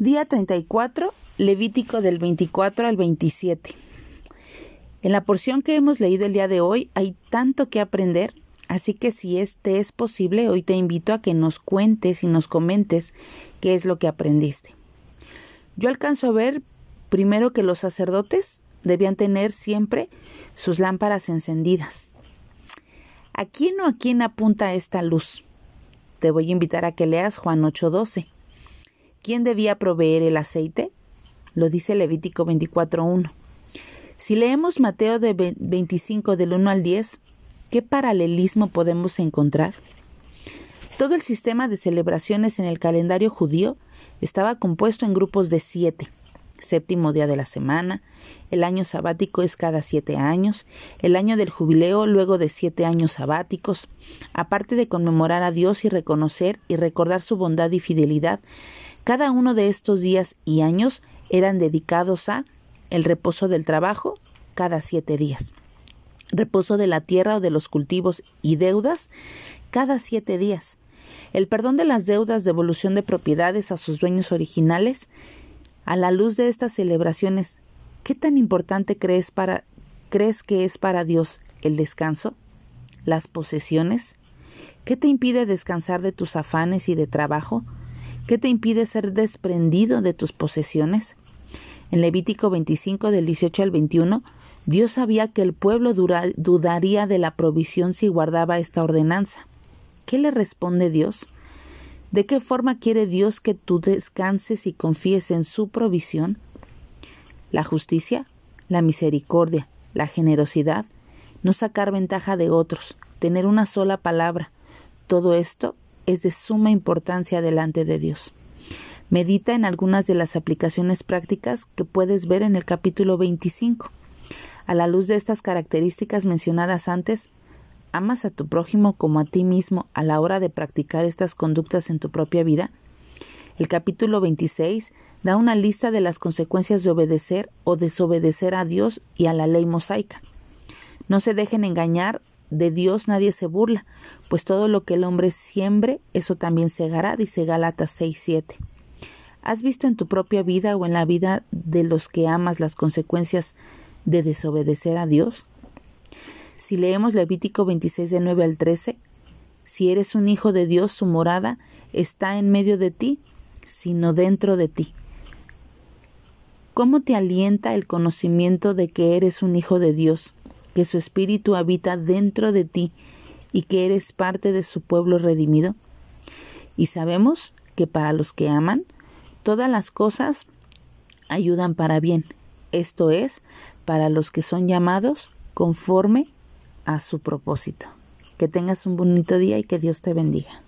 Día 34, Levítico del 24 al 27. En la porción que hemos leído el día de hoy hay tanto que aprender, así que si este es posible, hoy te invito a que nos cuentes y nos comentes qué es lo que aprendiste. Yo alcanzo a ver primero que los sacerdotes debían tener siempre sus lámparas encendidas. ¿A quién o a quién apunta esta luz? Te voy a invitar a que leas Juan 8:12. ¿Quién debía proveer el aceite? Lo dice Levítico 24.1. Si leemos Mateo de 25 del 1 al 10, ¿qué paralelismo podemos encontrar? Todo el sistema de celebraciones en el calendario judío estaba compuesto en grupos de siete. Séptimo día de la semana, el año sabático es cada siete años, el año del jubileo luego de siete años sabáticos, aparte de conmemorar a Dios y reconocer y recordar su bondad y fidelidad, cada uno de estos días y años eran dedicados a el reposo del trabajo cada siete días, reposo de la tierra o de los cultivos y deudas cada siete días, el perdón de las deudas, devolución de propiedades a sus dueños originales. A la luz de estas celebraciones, ¿qué tan importante crees para crees que es para Dios el descanso? ¿Las posesiones? ¿Qué te impide descansar de tus afanes y de trabajo? ¿Qué te impide ser desprendido de tus posesiones? En Levítico 25 del 18 al 21, Dios sabía que el pueblo dudaría de la provisión si guardaba esta ordenanza. ¿Qué le responde Dios? ¿De qué forma quiere Dios que tú descanses y confíes en su provisión? La justicia, la misericordia, la generosidad, no sacar ventaja de otros, tener una sola palabra, todo esto es de suma importancia delante de Dios. Medita en algunas de las aplicaciones prácticas que puedes ver en el capítulo 25. A la luz de estas características mencionadas antes, ¿amas a tu prójimo como a ti mismo a la hora de practicar estas conductas en tu propia vida? El capítulo 26 da una lista de las consecuencias de obedecer o desobedecer a Dios y a la ley mosaica. No se dejen engañar de Dios nadie se burla, pues todo lo que el hombre siembre, eso también segará, dice Gálatas 6:7. ¿Has visto en tu propia vida o en la vida de los que amas las consecuencias de desobedecer a Dios? Si leemos Levítico 26 de 9 al 13, si eres un hijo de Dios, su morada está en medio de ti, sino dentro de ti. ¿Cómo te alienta el conocimiento de que eres un hijo de Dios? Que su espíritu habita dentro de ti y que eres parte de su pueblo redimido? Y sabemos que para los que aman, todas las cosas ayudan para bien, esto es, para los que son llamados conforme a su propósito. Que tengas un bonito día y que Dios te bendiga.